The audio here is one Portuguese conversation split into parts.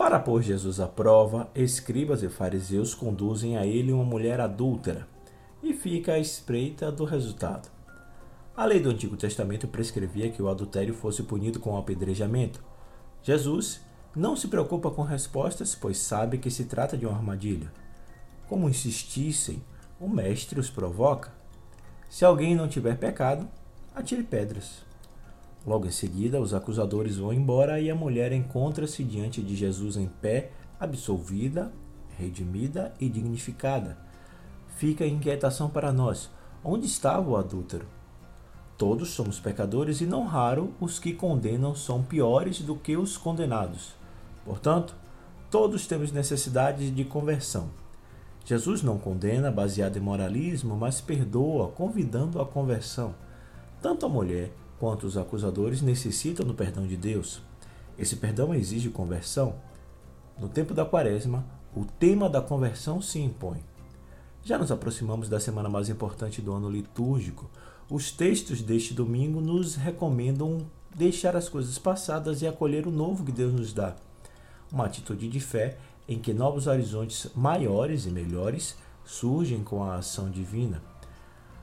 Para pôr Jesus à prova, escribas e fariseus conduzem a ele uma mulher adúltera e fica à espreita do resultado. A lei do Antigo Testamento prescrevia que o adultério fosse punido com apedrejamento. Jesus não se preocupa com respostas, pois sabe que se trata de uma armadilha. Como insistissem, o Mestre os provoca. Se alguém não tiver pecado, atire pedras. Logo em seguida, os acusadores vão embora e a mulher encontra-se diante de Jesus em pé, absolvida, redimida e dignificada. Fica a inquietação para nós: onde estava o adúltero? Todos somos pecadores e não raro os que condenam são piores do que os condenados. Portanto, todos temos necessidade de conversão. Jesus não condena baseado em moralismo, mas perdoa, convidando à conversão. Tanto a mulher quanto os acusadores necessitam do perdão de Deus. Esse perdão exige conversão. No tempo da Quaresma, o tema da conversão se impõe. Já nos aproximamos da semana mais importante do ano litúrgico. Os textos deste domingo nos recomendam deixar as coisas passadas e acolher o novo que Deus nos dá. Uma atitude de fé em que novos horizontes maiores e melhores surgem com a ação divina.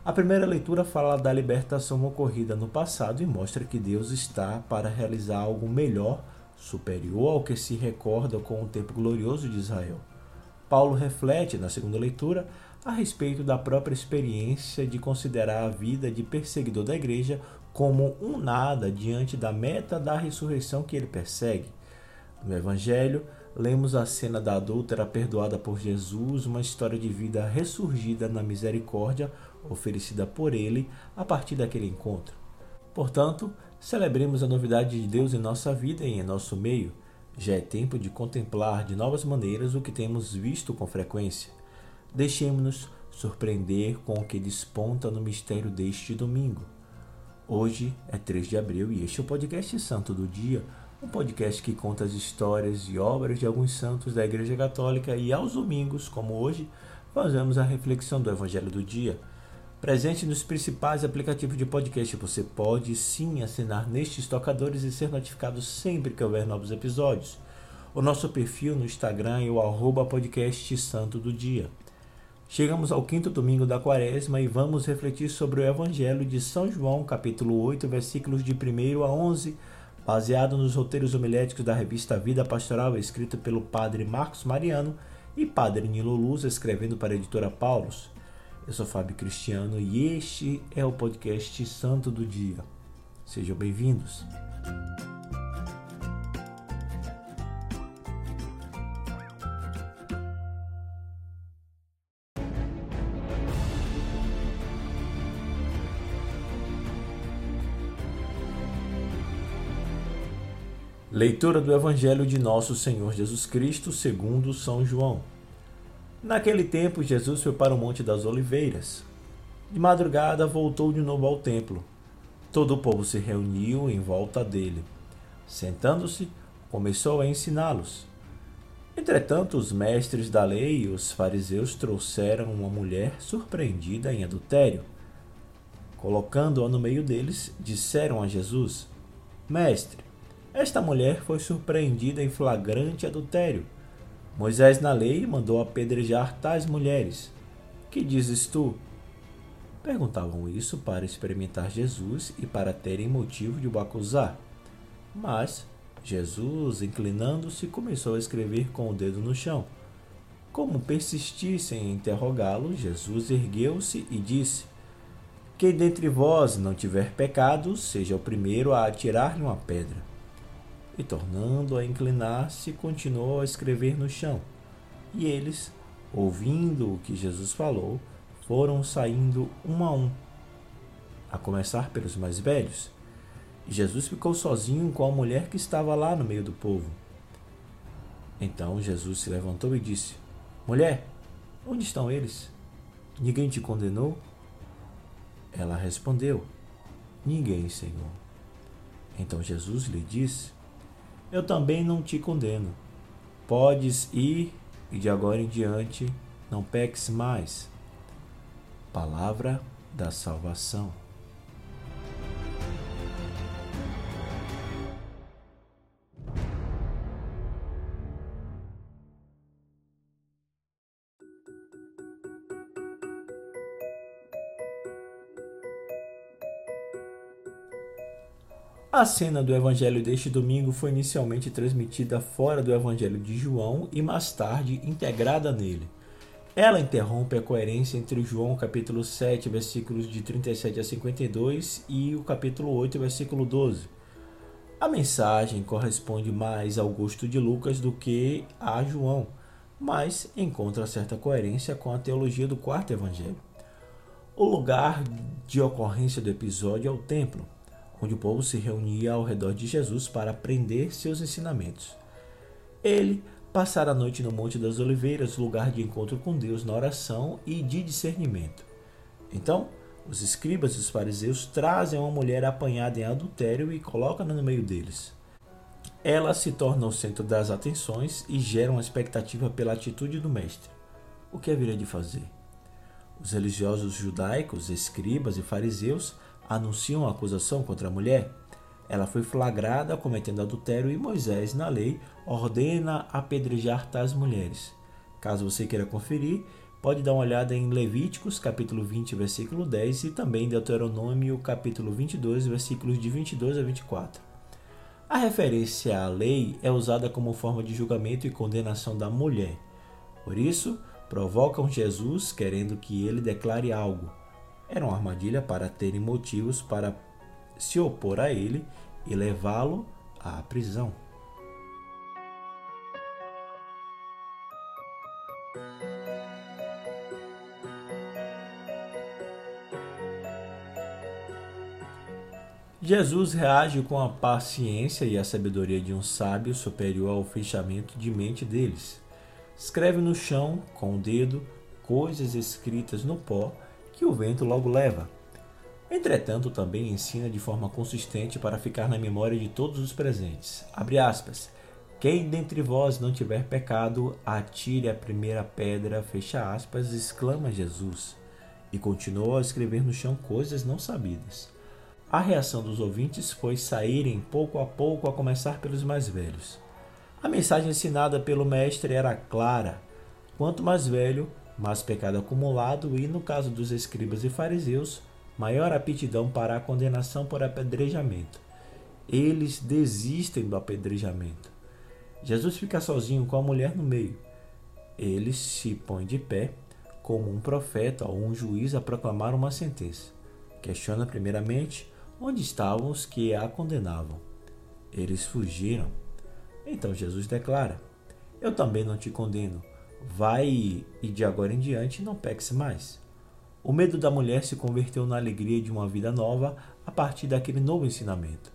A primeira leitura fala da libertação ocorrida no passado e mostra que Deus está para realizar algo melhor, superior ao que se recorda com o tempo glorioso de Israel. Paulo reflete, na segunda leitura, a respeito da própria experiência de considerar a vida de perseguidor da igreja como um nada diante da meta da ressurreição que ele persegue. No Evangelho, lemos a cena da adúltera perdoada por Jesus, uma história de vida ressurgida na misericórdia oferecida por ele a partir daquele encontro. Portanto, celebremos a novidade de Deus em nossa vida e em nosso meio. Já é tempo de contemplar de novas maneiras o que temos visto com frequência. Deixemos-nos surpreender com o que desponta no mistério deste domingo. Hoje é 3 de abril e este é o podcast Santo do Dia, um podcast que conta as histórias e obras de alguns santos da Igreja Católica e aos domingos, como hoje, fazemos a reflexão do Evangelho do Dia. Presente nos principais aplicativos de podcast, você pode sim assinar nestes tocadores e ser notificado sempre que houver novos episódios. O nosso perfil no Instagram é o arroba podcast Santo do Dia. Chegamos ao quinto domingo da quaresma e vamos refletir sobre o Evangelho de São João, capítulo 8, versículos de 1 a 11, baseado nos roteiros homiléticos da revista Vida Pastoral, escrito pelo padre Marcos Mariano e padre Nilo Luz, escrevendo para a editora Paulus. Eu sou Fábio Cristiano e este é o podcast Santo do Dia. Sejam bem-vindos. Leitura do Evangelho de Nosso Senhor Jesus Cristo segundo São João. Naquele tempo, Jesus foi para o Monte das Oliveiras. De madrugada, voltou de novo ao templo. Todo o povo se reuniu em volta dele. Sentando-se, começou a ensiná-los. Entretanto, os mestres da lei e os fariseus trouxeram uma mulher surpreendida em adultério. Colocando-a no meio deles, disseram a Jesus: Mestre, esta mulher foi surpreendida em flagrante adultério. Moisés na lei mandou apedrejar tais mulheres. Que dizes tu? Perguntavam isso para experimentar Jesus e para terem motivo de o acusar. Mas Jesus, inclinando-se, começou a escrever com o dedo no chão. Como persistissem em interrogá-lo, Jesus ergueu-se e disse: Quem dentre vós não tiver pecado, seja o primeiro a atirar-lhe uma pedra e, tornando a inclinar-se, continuou a escrever no chão. E eles, ouvindo o que Jesus falou, foram saindo um a um, a começar pelos mais velhos. E Jesus ficou sozinho com a mulher que estava lá no meio do povo. Então Jesus se levantou e disse: Mulher, onde estão eles? Ninguém te condenou? Ela respondeu: Ninguém, Senhor. Então Jesus lhe disse: eu também não te condeno. Podes ir e de agora em diante não peques mais. Palavra da salvação. A cena do evangelho deste domingo foi inicialmente transmitida fora do evangelho de João e mais tarde integrada nele. Ela interrompe a coerência entre João capítulo 7, versículos de 37 a 52 e o capítulo 8, versículo 12. A mensagem corresponde mais ao gosto de Lucas do que a João, mas encontra certa coerência com a teologia do quarto evangelho. O lugar de ocorrência do episódio é o templo, onde o povo se reunia ao redor de Jesus para aprender seus ensinamentos. Ele passar a noite no Monte das Oliveiras, lugar de encontro com Deus na oração e de discernimento. Então, os escribas e os fariseus trazem uma mulher apanhada em adultério e colocam-na no meio deles. Ela se torna o centro das atenções e gera uma expectativa pela atitude do mestre. O que haveria de fazer? Os religiosos judaicos, escribas e fariseus anunciam a acusação contra a mulher ela foi flagrada cometendo adultério e Moisés, na lei, ordena apedrejar tais mulheres. Caso você queira conferir, pode dar uma olhada em Levíticos, capítulo 20, versículo 10 e também Deuteronômio, capítulo 22, versículos de 22 a 24. A referência à lei é usada como forma de julgamento e condenação da mulher. Por isso, provocam Jesus querendo que ele declare algo. Era uma armadilha para terem motivos para se opor a ele e levá-lo à prisão. Jesus reage com a paciência e a sabedoria de um sábio superior ao fechamento de mente deles. Escreve no chão, com o dedo, coisas escritas no pó que o vento logo leva. Entretanto, também ensina de forma consistente para ficar na memória de todos os presentes. Abre aspas. Quem dentre vós não tiver pecado, atire a primeira pedra, fecha aspas, exclama Jesus. E continuou a escrever no chão coisas não sabidas. A reação dos ouvintes foi saírem pouco a pouco, a começar pelos mais velhos. A mensagem ensinada pelo mestre era clara: quanto mais velho, mais pecado acumulado, e no caso dos escribas e fariseus, maior aptidão para a condenação por apedrejamento. Eles desistem do apedrejamento. Jesus fica sozinho com a mulher no meio. Ele se põe de pé, como um profeta ou um juiz a proclamar uma sentença. Questiona primeiramente onde estavam os que a condenavam. Eles fugiram. Então Jesus declara: Eu também não te condeno. Vai e de agora em diante não peques mais. O medo da mulher se converteu na alegria de uma vida nova a partir daquele novo ensinamento.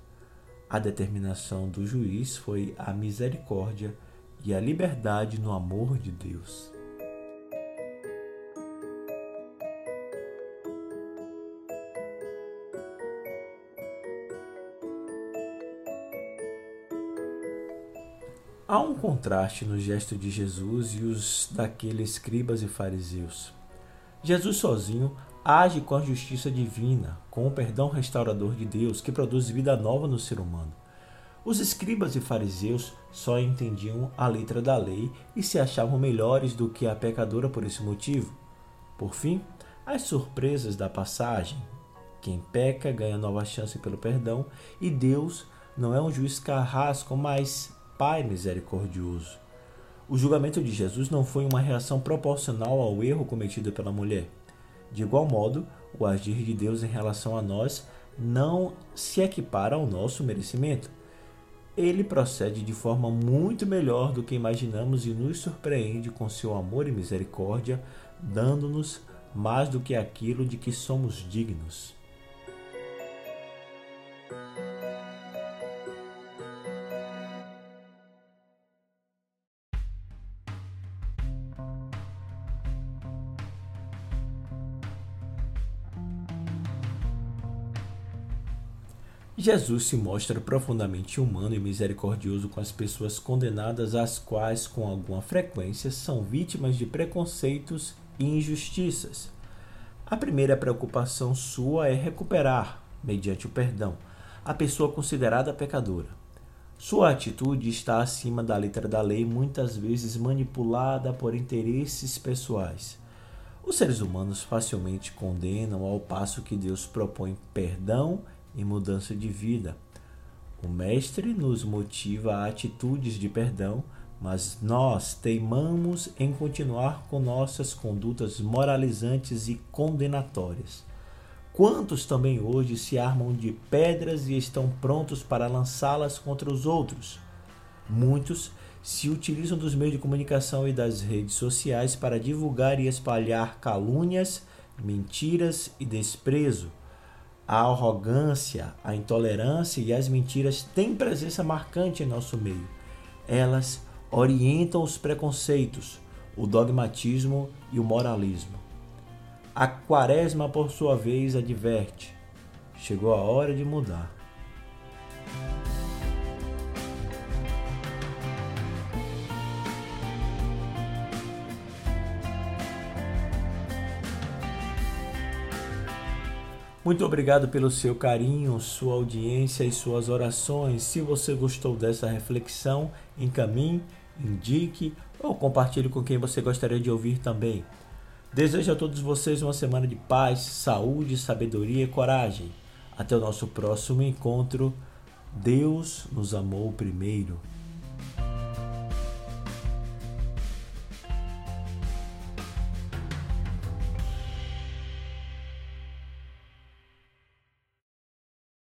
A determinação do juiz foi a misericórdia e a liberdade no amor de Deus. Há um contraste no gesto de Jesus e os daqueles escribas e fariseus. Jesus sozinho age com a justiça divina, com o perdão restaurador de Deus que produz vida nova no ser humano. Os escribas e fariseus só entendiam a letra da lei e se achavam melhores do que a pecadora por esse motivo. Por fim, as surpresas da passagem. Quem peca ganha nova chance pelo perdão e Deus não é um juiz carrasco, mas Pai misericordioso. O julgamento de Jesus não foi uma reação proporcional ao erro cometido pela mulher. De igual modo, o agir de Deus em relação a nós não se equipara ao nosso merecimento. Ele procede de forma muito melhor do que imaginamos e nos surpreende com seu amor e misericórdia, dando-nos mais do que aquilo de que somos dignos. Jesus se mostra profundamente humano e misericordioso com as pessoas condenadas, as quais, com alguma frequência, são vítimas de preconceitos e injustiças. A primeira preocupação sua é recuperar, mediante o perdão, a pessoa considerada pecadora. Sua atitude está acima da letra da lei, muitas vezes manipulada por interesses pessoais. Os seres humanos facilmente condenam, ao passo que Deus propõe perdão e mudança de vida. O Mestre nos motiva a atitudes de perdão, mas nós teimamos em continuar com nossas condutas moralizantes e condenatórias. Quantos também hoje se armam de pedras e estão prontos para lançá-las contra os outros? Muitos se utilizam dos meios de comunicação e das redes sociais para divulgar e espalhar calúnias, mentiras e desprezo. A arrogância, a intolerância e as mentiras têm presença marcante em nosso meio. Elas orientam os preconceitos, o dogmatismo e o moralismo. A quaresma, por sua vez, adverte: chegou a hora de mudar. Muito obrigado pelo seu carinho, sua audiência e suas orações. Se você gostou dessa reflexão, encaminhe, indique ou compartilhe com quem você gostaria de ouvir também. Desejo a todos vocês uma semana de paz, saúde, sabedoria e coragem. Até o nosso próximo encontro. Deus nos amou primeiro.